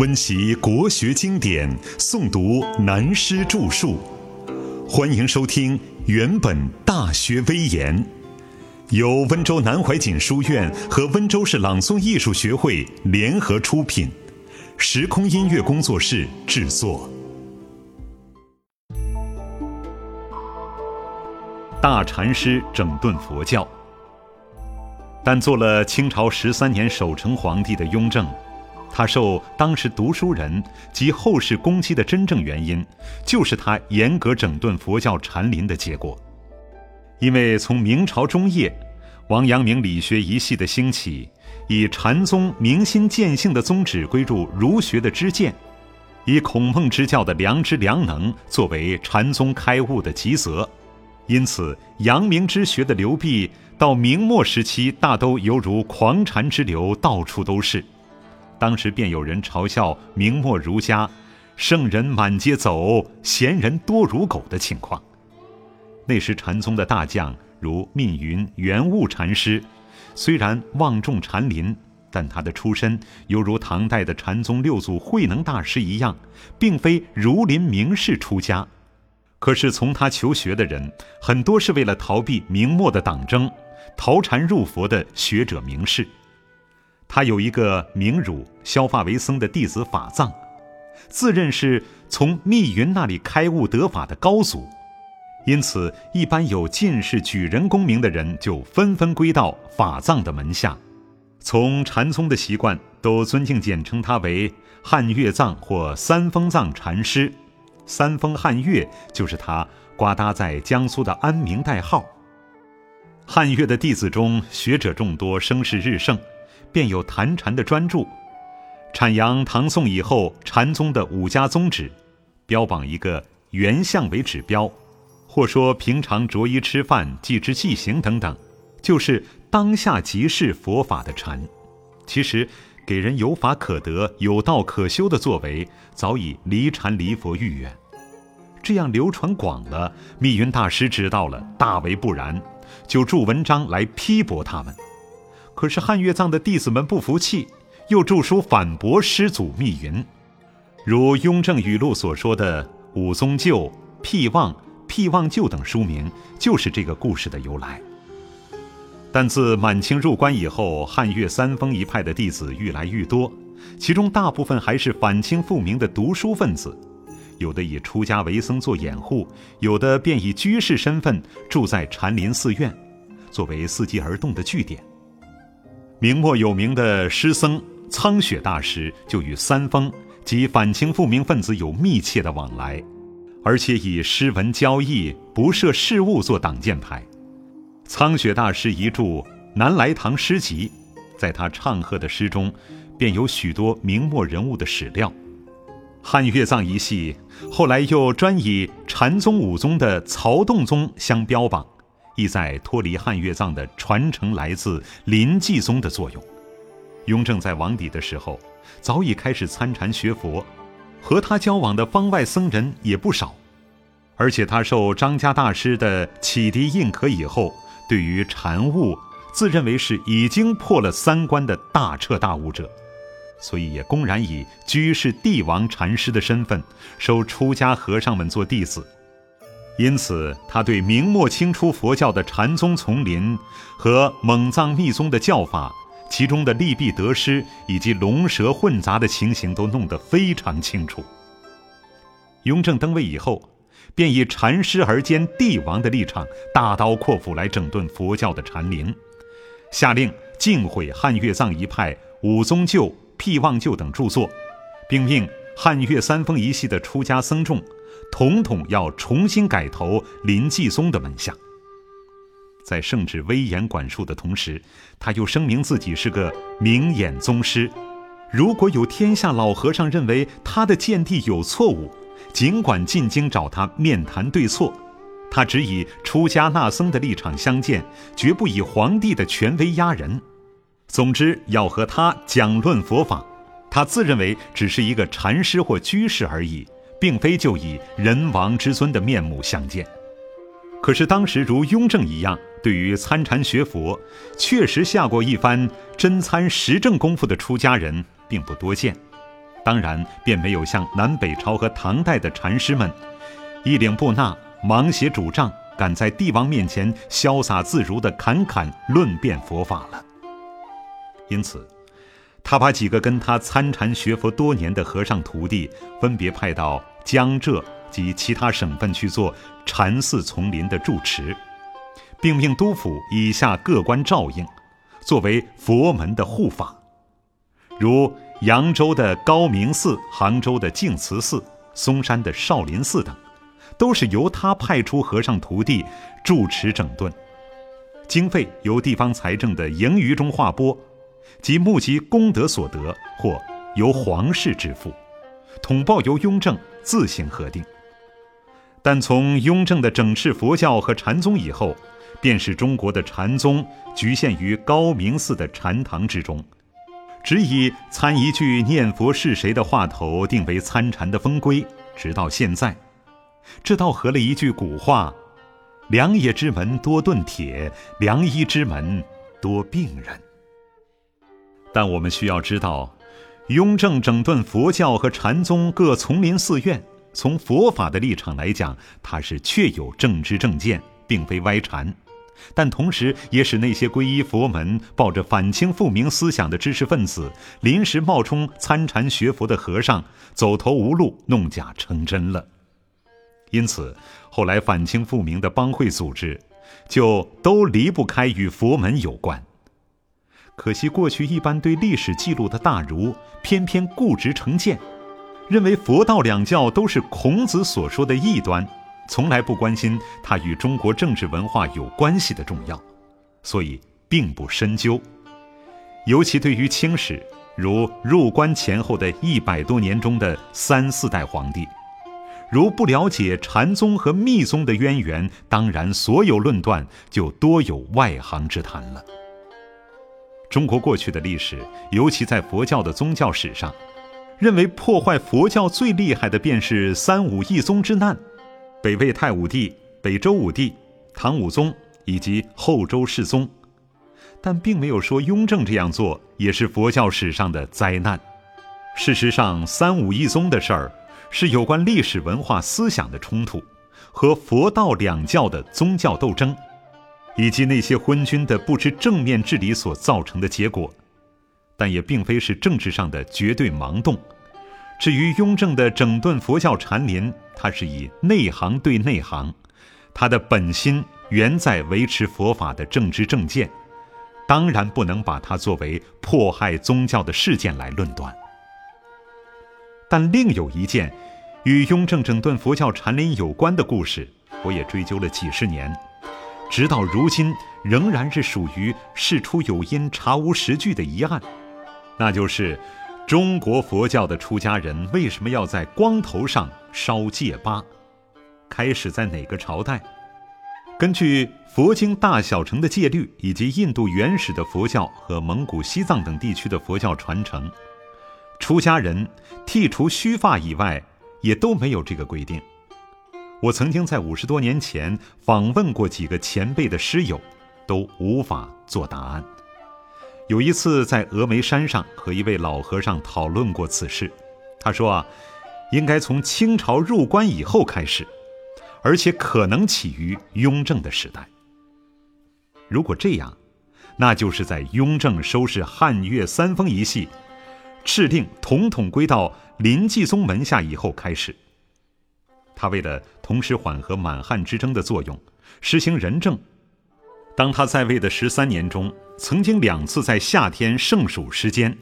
温习国学经典，诵读南师著述。欢迎收听《原本大学威严》，由温州南怀瑾书院和温州市朗诵艺术学会联合出品，时空音乐工作室制作。大禅师整顿佛教，但做了清朝十三年守成皇帝的雍正。他受当时读书人及后世攻击的真正原因，就是他严格整顿佛教禅林的结果。因为从明朝中叶，王阳明理学一系的兴起，以禅宗明心见性的宗旨归入儒学的知见，以孔孟之教的良知良能作为禅宗开悟的吉泽，因此阳明之学的流弊到明末时期，大都犹如狂禅之流，到处都是。当时便有人嘲笑明末儒家“圣人满街走，贤人多如狗”的情况。那时禅宗的大将如密云、圆悟禅师，虽然望重禅林，但他的出身犹如唐代的禅宗六祖慧能大师一样，并非儒林名士出家。可是从他求学的人，很多是为了逃避明末的党争，逃禅入佛的学者名士。他有一个名儒削发为僧的弟子法藏，自认是从密云那里开悟得法的高祖，因此一般有进士、举人功名的人就纷纷归到法藏的门下。从禅宗的习惯，都尊敬简称他为汉月藏或三峰藏禅师。三峰汉月就是他刮搭在江苏的安名代号。汉月的弟子中，学者众多，声势日盛。便有谈禅的专著，阐扬唐宋以后禅宗的五家宗旨，标榜一个原相为指标，或说平常着衣吃饭、记之记行等等，就是当下即是佛法的禅。其实，给人有法可得、有道可修的作为，早已离禅离佛愈远。这样流传广了，密云大师知道了，大为不然，就著文章来批驳他们。可是汉月藏的弟子们不服气，又著书反驳师祖密云，如《雍正语录》所说的“武宗旧、辟妄、辟妄旧”等书名，就是这个故事的由来。但自满清入关以后，汉月三峰一派的弟子愈来愈多，其中大部分还是反清复明的读书分子，有的以出家为僧做掩护，有的便以居士身份住在禅林寺院，作为伺机而动的据点。明末有名的诗僧苍雪大师就与三峰及反清复明分子有密切的往来，而且以诗文交易，不设事务做挡箭牌。苍雪大师一著《南来堂诗集》，在他唱和的诗中，便有许多明末人物的史料。汉乐藏一系后来又专以禅宗五宗的曹洞宗相标榜。意在脱离汉乐藏的传承来自临济宗的作用。雍正在王邸的时候，早已开始参禅学佛，和他交往的方外僧人也不少。而且他受张家大师的启迪印可以后，对于禅悟，自认为是已经破了三关的大彻大悟者，所以也公然以居士帝王禅师的身份，收出家和尚们做弟子。因此，他对明末清初佛教的禅宗丛林和蒙藏密宗的教法，其中的利弊得失以及龙蛇混杂的情形，都弄得非常清楚。雍正登位以后，便以禅师而兼帝王的立场，大刀阔斧来整顿佛教的禅林，下令禁毁汉乐藏一派五宗旧、辟妄旧等著作，并命汉乐三峰一系的出家僧众。统统要重新改投林济宗的门下。在圣旨威严管束的同时，他又声明自己是个明眼宗师。如果有天下老和尚认为他的见地有错误，尽管进京找他面谈对错，他只以出家纳僧的立场相见，绝不以皇帝的权威压人。总之，要和他讲论佛法，他自认为只是一个禅师或居士而已。并非就以人王之尊的面目相见，可是当时如雍正一样，对于参禅学佛，确实下过一番真参实证功夫的出家人并不多见。当然便没有像南北朝和唐代的禅师们，一领布纳，芒鞋拄杖，敢在帝王面前潇洒自如地侃侃论辩佛法了。因此，他把几个跟他参禅学佛多年的和尚徒弟，分别派到江浙及其他省份去做禅寺丛林的住持，并命督府以下各官照应，作为佛门的护法，如扬州的高明寺、杭州的净慈寺、嵩山的少林寺等，都是由他派出和尚徒弟住持整顿，经费由地方财政的盈余中划拨。及募集功德所得，或由皇室支付，统报由雍正自行核定。但从雍正的整治佛教和禅宗以后，便是中国的禅宗局限于高明寺的禅堂之中，只以参一句念佛是谁的话头定为参禅的风规，直到现在。这倒合了一句古话：“良野之门多钝铁，良医之门多病人。”但我们需要知道，雍正整顿佛教和禅宗各丛林寺院，从佛法的立场来讲，他是确有正知正见，并非歪禅；但同时也使那些皈依佛门、抱着反清复明思想的知识分子，临时冒充参禅学佛的和尚，走投无路，弄假成真了。因此，后来反清复明的帮会组织，就都离不开与佛门有关。可惜，过去一般对历史记录的大儒，偏偏固执成见，认为佛道两教都是孔子所说的异端，从来不关心它与中国政治文化有关系的重要，所以并不深究。尤其对于清史，如入关前后的一百多年中的三四代皇帝，如不了解禅宗和密宗的渊源，当然所有论断就多有外行之谈了。中国过去的历史，尤其在佛教的宗教史上，认为破坏佛教最厉害的便是三武一宗之难：北魏太武帝、北周武帝、唐武宗以及后周世宗。但并没有说雍正这样做也是佛教史上的灾难。事实上，三武一宗的事儿是有关历史文化思想的冲突，和佛道两教的宗教斗争。以及那些昏君的不知正面治理所造成的结果，但也并非是政治上的绝对盲动。至于雍正的整顿佛教禅林，他是以内行对内行，他的本心原在维持佛法的政治正见，当然不能把它作为迫害宗教的事件来论断。但另有一件与雍正整顿佛教禅林有关的故事，我也追究了几十年。直到如今，仍然是属于事出有因、查无实据的疑案，那就是中国佛教的出家人为什么要在光头上烧戒疤？开始在哪个朝代？根据佛经大小乘的戒律，以及印度原始的佛教和蒙古、西藏等地区的佛教传承，出家人剃除须发以外，也都没有这个规定。我曾经在五十多年前访问过几个前辈的师友，都无法做答案。有一次在峨眉山上和一位老和尚讨论过此事，他说啊，应该从清朝入关以后开始，而且可能起于雍正的时代。如果这样，那就是在雍正收拾汉越三风一系，敕令统统归到林继宗门下以后开始。他为了同时缓和满汉之争的作用，实行仁政。当他在位的十三年中，曾经两次在夏天盛暑时间，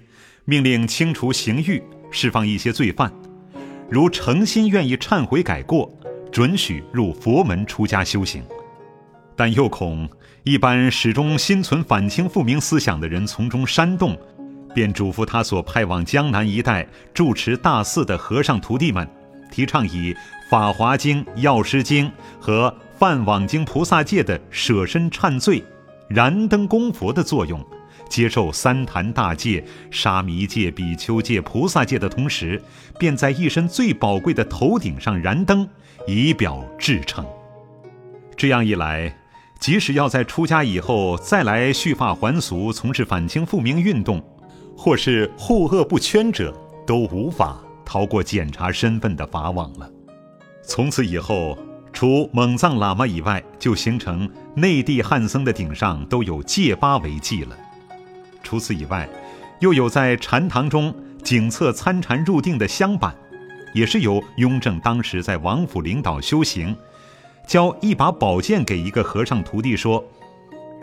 命令清除刑狱，释放一些罪犯，如诚心愿意忏悔改过，准许入佛门出家修行。但又恐一般始终心存反清复明思想的人从中煽动，便嘱咐他所派往江南一带住持大寺的和尚徒弟们，提倡以。《法华经》《药师经》和《梵网经》菩萨戒的舍身忏罪、燃灯供佛的作用，接受三坛大戒、沙弥戒、比丘戒、菩萨戒的同时，便在一身最宝贵的头顶上燃灯，以表至诚。这样一来，即使要在出家以后再来续发还俗，从事反清复明运动，或是护恶不圈者，都无法逃过检查身份的法网了。从此以后，除蒙藏喇嘛以外，就形成内地汉僧的顶上都有戒疤为记了。除此以外，又有在禅堂中警策参禅入定的香板，也是由雍正当时在王府领导修行，交一把宝剑给一个和尚徒弟说：“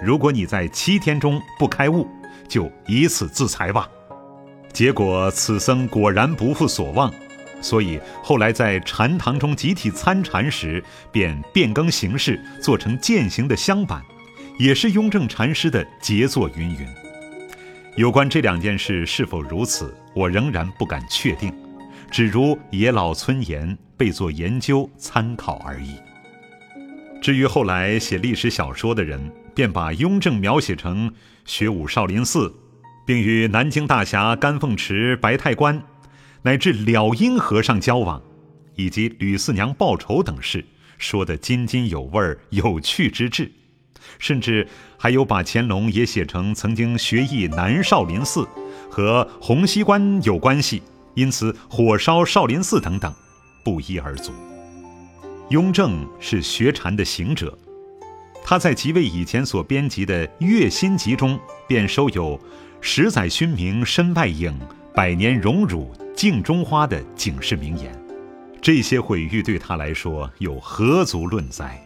如果你在七天中不开悟，就以此自裁吧。”结果此僧果然不负所望，所以后来在禅堂中集体参禅时，便变更形式，做成剑形的香板，也是雍正禅师的杰作云云。有关这两件事是否如此，我仍然不敢确定，只如野老村言，备做研究参考而已。至于后来写历史小说的人，便把雍正描写成学武少林寺。并与南京大侠甘凤池、白太关，乃至了因和尚交往，以及吕四娘报仇等事，说得津津有味、有趣之至，甚至还有把乾隆也写成曾经学艺南少林寺，和洪熙官有关系，因此火烧少林寺等等，不一而足。雍正是学禅的行者，他在即位以前所编辑的《月心集》中，便收有。十载勋名身外影，百年荣辱镜中花的警示名言，这些毁誉对他来说又何足论哉？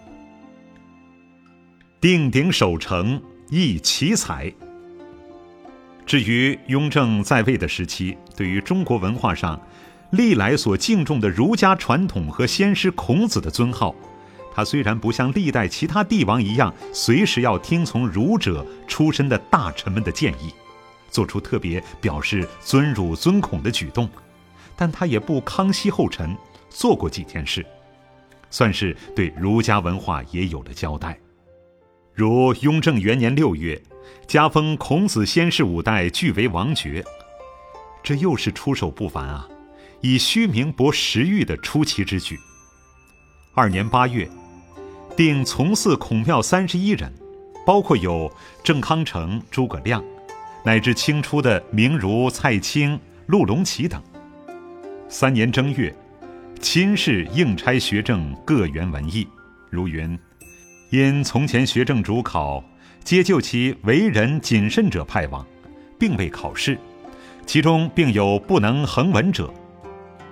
定鼎守成亦奇才。至于雍正在位的时期，对于中国文化上历来所敬重的儒家传统和先师孔子的尊号，他虽然不像历代其他帝王一样，随时要听从儒者出身的大臣们的建议。做出特别表示尊儒尊孔的举动，但他也不康熙后尘，做过几件事，算是对儒家文化也有了交代。如雍正元年六月，加封孔子先世五代俱为王爵，这又是出手不凡啊，以虚名博实誉的出奇之举。二年八月，定从祀孔庙三十一人，包括有郑康成、诸葛亮。乃至清初的名儒蔡清、陆龙奇等。三年正月，亲试应差学政各员文艺，如云：因从前学政主考，皆就其为人谨慎者派往，并未考试，其中并有不能恒文者，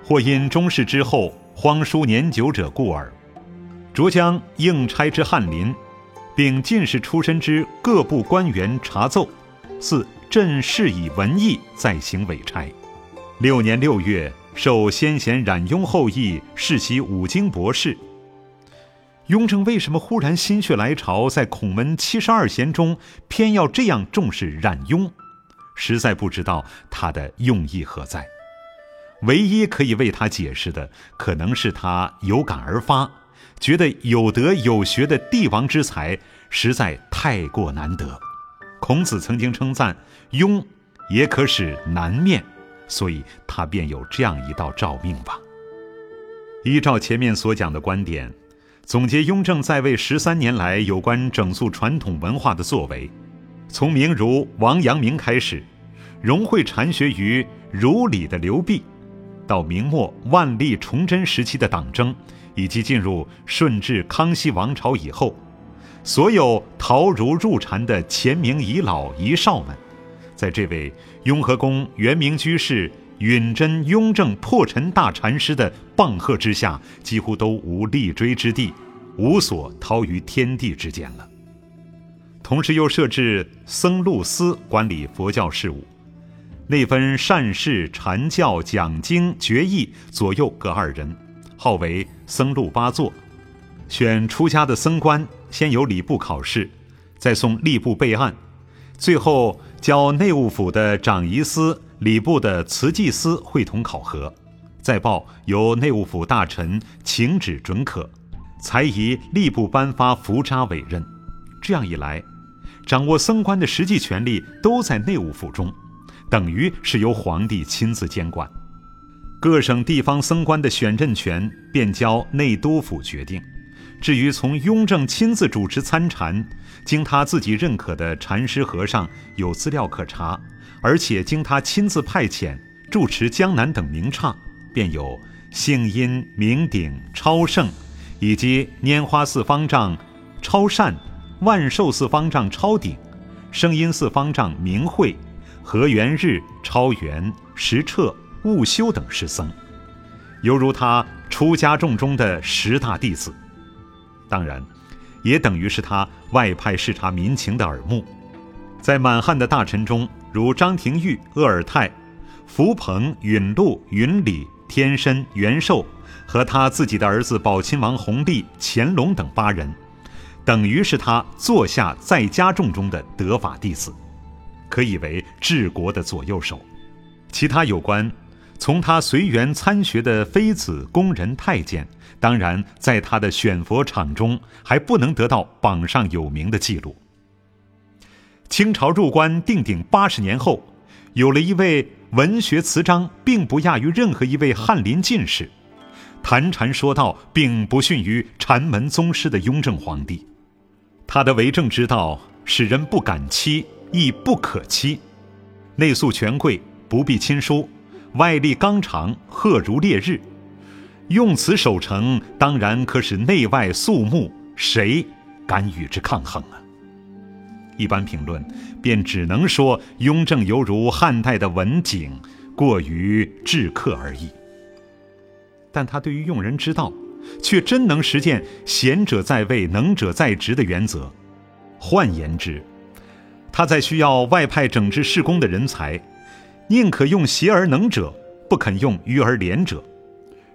或因中试之后荒疏年久者故耳。着将应差之翰林，并进士出身之各部官员查奏，四。朕是以文艺再行委差。六年六月，受先贤冉雍后裔世袭五经博士。雍正为什么忽然心血来潮，在孔门七十二贤中偏要这样重视冉雍？实在不知道他的用意何在。唯一可以为他解释的，可能是他有感而发，觉得有德有学的帝王之才实在太过难得。孔子曾经称赞雍也可使南面，所以他便有这样一道诏命吧。依照前面所讲的观点，总结雍正在位十三年来有关整肃传统文化的作为，从明儒王阳明开始，融汇禅学于儒理的刘弼，到明末万历崇祯时期的党争，以及进入顺治康熙王朝以后。所有陶儒入禅的前明遗老遗少们，在这位雍和宫元明居士允真雍正破尘大禅师的棒喝之下，几乎都无立锥之地，无所逃于天地之间了。同时又设置僧录司管理佛教事务，内分善事、禅教、讲经、决议左右各二人，号为僧录八座，选出家的僧官。先由礼部考试，再送吏部备案，最后交内务府的长仪司、礼部的慈济司会同考核，再报由内务府大臣请旨准可，才以吏部颁发符札委任。这样一来，掌握僧官的实际权力都在内务府中，等于是由皇帝亲自监管。各省地方僧官的选任权便交内督府决定。至于从雍正亲自主持参禅，经他自己认可的禅师和尚有资料可查，而且经他亲自派遣，住持江南等名刹，便有幸阴、明鼎、超胜，以及拈花寺方丈超善、万寿寺方丈超鼎、声音寺方丈明慧、和元日超元、石彻、悟修等师僧，犹如他出家众中的十大弟子。当然，也等于是他外派视察民情的耳目。在满汉的大臣中，如张廷玉、鄂尔泰、福鹏、允禄、允礼、天申、元寿，和他自己的儿子宝亲王弘历、乾隆等八人，等于是他座下在家众中的得法弟子，可以为治国的左右手。其他有关从他随园参学的妃子、宫人、太监，当然在他的选佛场中还不能得到榜上有名的记录。清朝入关定鼎八十年后，有了一位文学词章并不亚于任何一位翰林进士，谈禅说道并不逊于禅门宗师的雍正皇帝。他的为政之道使人不敢欺，亦不可欺。内肃权贵，不必亲疏，外力刚长，赫如烈日。用此守成，当然可使内外肃穆，谁敢与之抗衡啊？一般评论便只能说雍正犹如汉代的文景，过于苛刻而已。但他对于用人之道，却真能实践“贤者在位，能者在职”的原则。换言之，他在需要外派整治事工的人才，宁可用贤而能者，不肯用愚而廉者。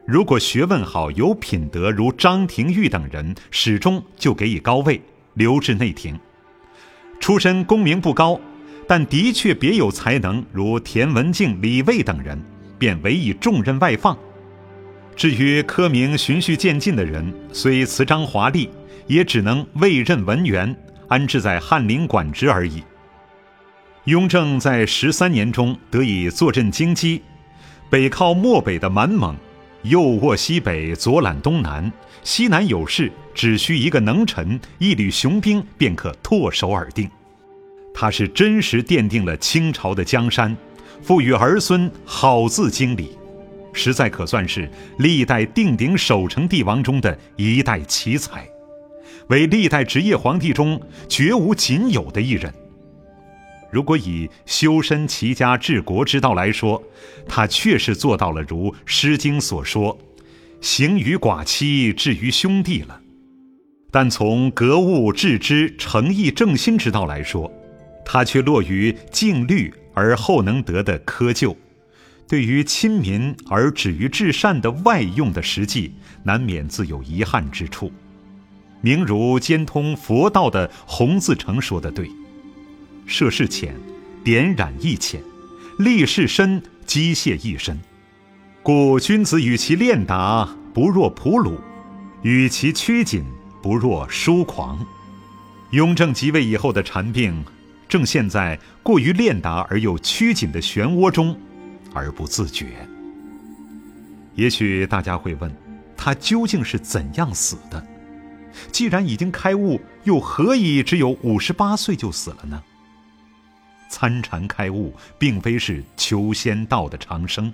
如果学问好、有品德，如张廷玉等人，始终就给予高位，留至内廷。出身功名不高，但的确别有才能，如田文镜、李卫等人，便委以重任外放。至于科名循序渐进的人，虽词章华丽，也只能委任文员，安置在翰林管职而已。雍正在十三年中得以坐镇京畿，北靠漠北的满蒙，右握西北，左揽东南，西南有事。只需一个能臣、一缕雄兵，便可唾手而定。他是真实奠定了清朝的江山，赋予儿孙好字经理，实在可算是历代定鼎守成帝王中的一代奇才，为历代职业皇帝中绝无仅有的一人。如果以修身齐家治国之道来说，他确实做到了如《诗经》所说：“行于寡妻，至于兄弟”了。但从格物致知、诚意正心之道来说，他却落于静虑而后能得的窠臼；对于亲民而止于至善的外用的实际，难免自有遗憾之处。明如兼通佛道的洪自成说的对：“涉世浅，点染亦浅；立世深，机械亦深。故君子与其练达，不若朴鲁；与其趋谨。”不若疏狂。雍正即位以后的禅病，正陷在过于练达而又趋紧的漩涡中，而不自觉。也许大家会问，他究竟是怎样死的？既然已经开悟，又何以只有五十八岁就死了呢？参禅开悟，并非是求仙道的长生。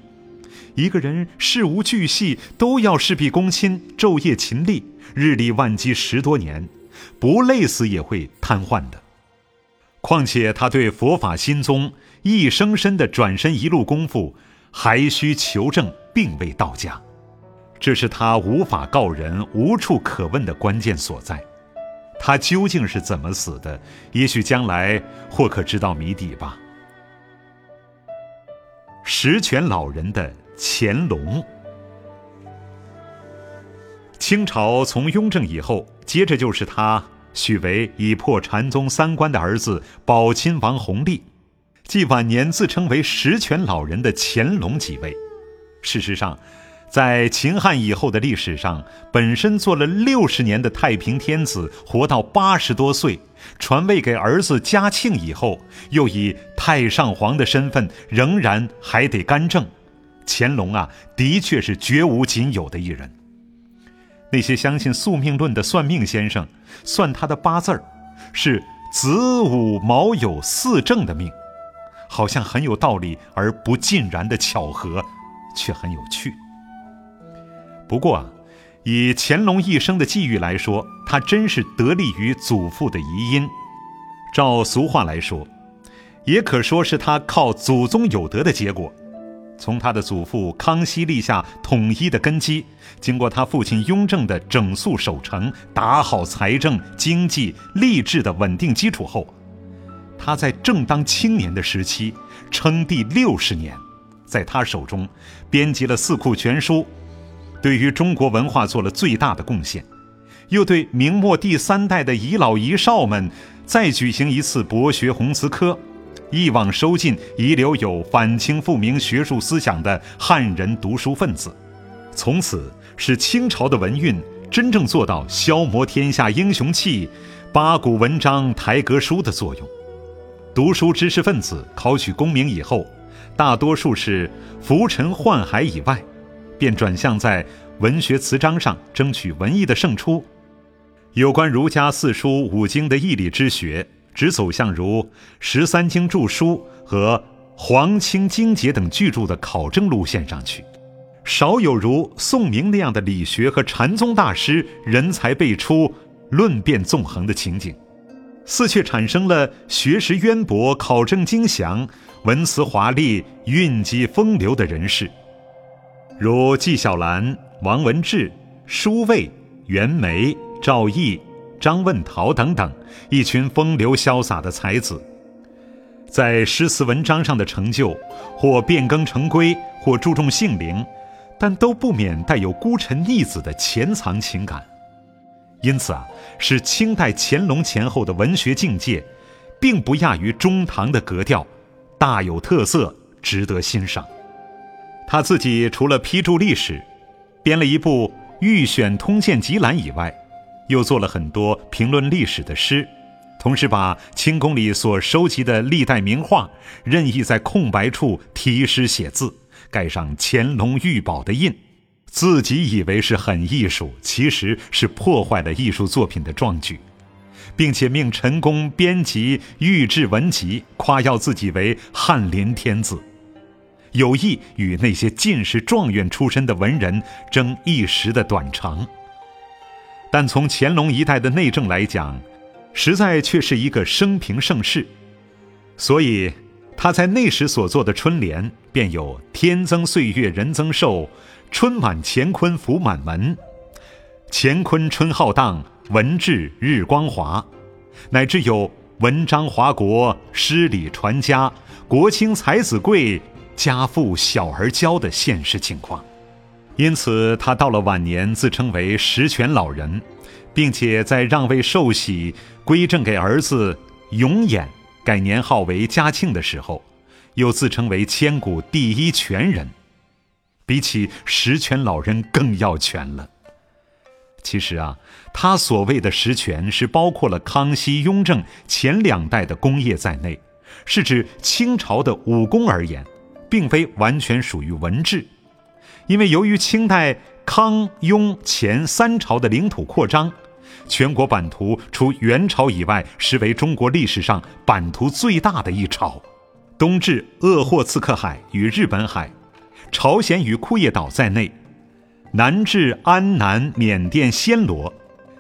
一个人事无巨细，都要事必躬亲，昼夜勤力，日理万机十多年，不累死也会瘫痪的。况且他对佛法心宗一生身的转身一路功夫，还需求证，并未到家，这是他无法告人、无处可问的关键所在。他究竟是怎么死的？也许将来或可知道谜底吧。十全老人的。乾隆，清朝从雍正以后，接着就是他许为已破禅宗三关的儿子宝亲王弘历，即晚年自称为十全老人的乾隆即位。事实上，在秦汉以后的历史上，本身做了六十年的太平天子，活到八十多岁，传位给儿子嘉庆以后，又以太上皇的身份，仍然还得干政。乾隆啊，的确是绝无仅有的一人。那些相信宿命论的算命先生，算他的八字儿，是子午卯酉四正的命，好像很有道理而不尽然的巧合，却很有趣。不过啊，以乾隆一生的际遇来说，他真是得力于祖父的遗音。照俗话来说，也可说是他靠祖宗有德的结果。从他的祖父康熙立下统一的根基，经过他父亲雍正的整肃守成、打好财政、经济、吏治的稳定基础后，他在正当青年的时期，称帝六十年，在他手中编辑了《四库全书》，对于中国文化做了最大的贡献，又对明末第三代的遗老遗少们再举行一次博学鸿词科。一网收尽遗留有反清复明学术思想的汉人读书分子，从此使清朝的文运真正做到消磨天下英雄气、八股文章台阁书的作用。读书知识分子考取功名以后，大多数是浮沉宦海以外，便转向在文学词章上争取文艺的胜出。有关儒家四书五经的义理之学。只走向如《十三经注疏》和《黄清经解》等巨著的考证路线上去，少有如宋明那样的理学和禅宗大师人才辈出、论辩纵横的情景，似却产生了学识渊博、考证精详、文辞华丽、韵机风流的人士，如纪晓岚、王文志、舒卫、袁枚、赵翼。张问陶等等一群风流潇洒的才子，在诗词文章上的成就，或变更成规，或注重性灵，但都不免带有孤臣逆子的潜藏情感。因此啊，是清代乾隆前后的文学境界，并不亚于中唐的格调，大有特色，值得欣赏。他自己除了批注历史，编了一部《御选通鉴集览》以外。又做了很多评论历史的诗，同时把清宫里所收集的历代名画任意在空白处题诗写字，盖上乾隆御宝的印，自己以为是很艺术，其实是破坏了艺术作品的壮举，并且命陈宫编辑《御制文集》，夸耀自己为翰林天子，有意与那些进士状元出身的文人争一时的短长。但从乾隆一代的内政来讲，实在却是一个生平盛世，所以他在那时所做的春联便有“天增岁月人增寿，春满乾坤福满门，乾坤春浩荡，文治日光华”，乃至有“文章华国，诗礼传家，国清才子贵，家父小儿骄”的现实情况。因此，他到了晚年，自称为十全老人，并且在让位寿喜归赠给儿子永琰，改年号为嘉庆的时候，又自称为千古第一全人，比起十全老人更要全了。其实啊，他所谓的十全，是包括了康熙、雍正前两代的功业在内，是指清朝的武功而言，并非完全属于文治。因为由于清代康雍乾三朝的领土扩张，全国版图除元朝以外，实为中国历史上版图最大的一朝。东至鄂霍次克海与日本海、朝鲜与库页岛在内，南至安南、缅甸暹罗，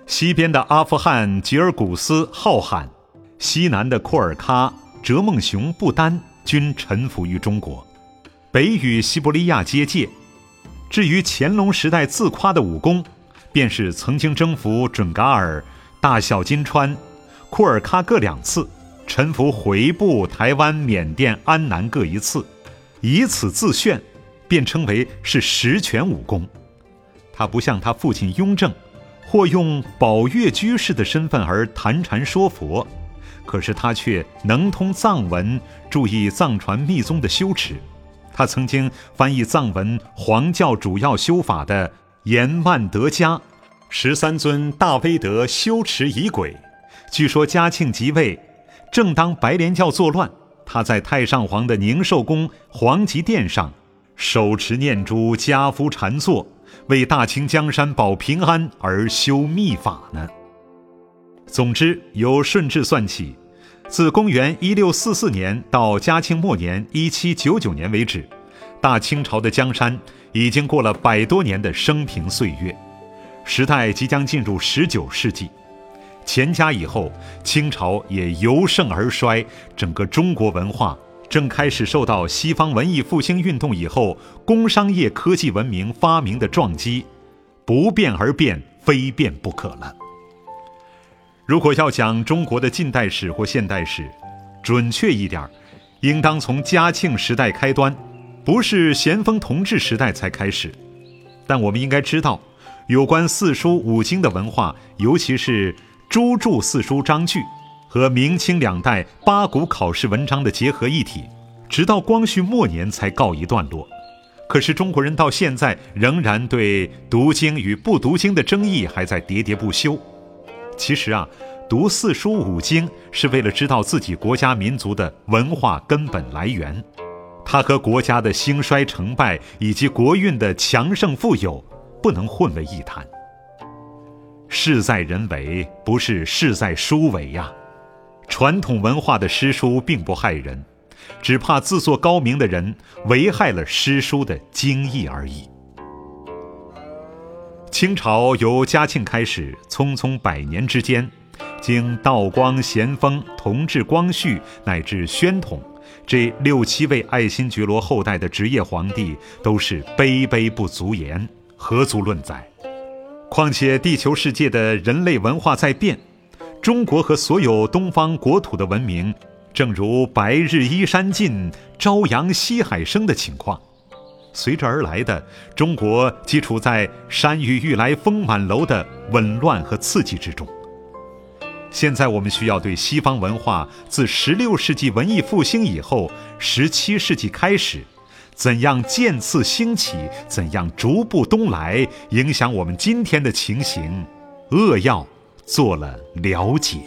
西边的阿富汗吉尔古斯、浩罕，西南的库尔喀、哲孟雄、不丹，均臣服于中国。北与西伯利亚接界。至于乾隆时代自夸的武功，便是曾经征服准噶尔、大小金川、库尔喀各两次，臣服回部、台湾、缅甸、安南各一次，以此自炫，便称为是十全武功。他不像他父亲雍正，或用宝月居士的身份而谈禅说佛，可是他却能通藏文，注意藏传密宗的修持。他曾经翻译藏文黄教主要修法的言万德家，十三尊大威德修持仪轨。据说嘉庆即位，正当白莲教作乱，他在太上皇的宁寿宫皇极殿上，手持念珠家夫禅坐，为大清江山保平安而修密法呢。总之，由顺治算起，自公元一六四四年到嘉庆末年一七九九年为止，大清朝的江山已经过了百多年的升平岁月，时代即将进入十九世纪。乾嘉以后，清朝也由盛而衰，整个中国文化正开始受到西方文艺复兴运动以后工商业科技文明发明的撞击，不变而变，非变不可了。如果要讲中国的近代史或现代史，准确一点，应当从嘉庆时代开端，不是咸丰同治时代才开始。但我们应该知道，有关四书五经的文化，尤其是朱注四书章句和明清两代八股考试文章的结合一体，直到光绪末年才告一段落。可是中国人到现在仍然对读经与不读经的争议还在喋喋不休。其实啊，读四书五经是为了知道自己国家民族的文化根本来源，它和国家的兴衰成败以及国运的强盛富有不能混为一谈。事在人为，不是事在书为呀。传统文化的诗书并不害人，只怕自作高明的人危害了诗书的精义而已。清朝由嘉庆开始，匆匆百年之间，经道光、咸丰、同治、光绪乃至宣统这六七位爱新觉罗后代的职业皇帝，都是卑卑不足言，何足论载？况且地球世界的人类文化在变，中国和所有东方国土的文明，正如“白日依山尽，朝阳西海生”的情况。随之而来的，中国即处在“山雨欲来风满楼”的紊乱和刺激之中。现在我们需要对西方文化自16世纪文艺复兴以后，17世纪开始，怎样渐次兴起，怎样逐步东来，影响我们今天的情形，扼要做了了解。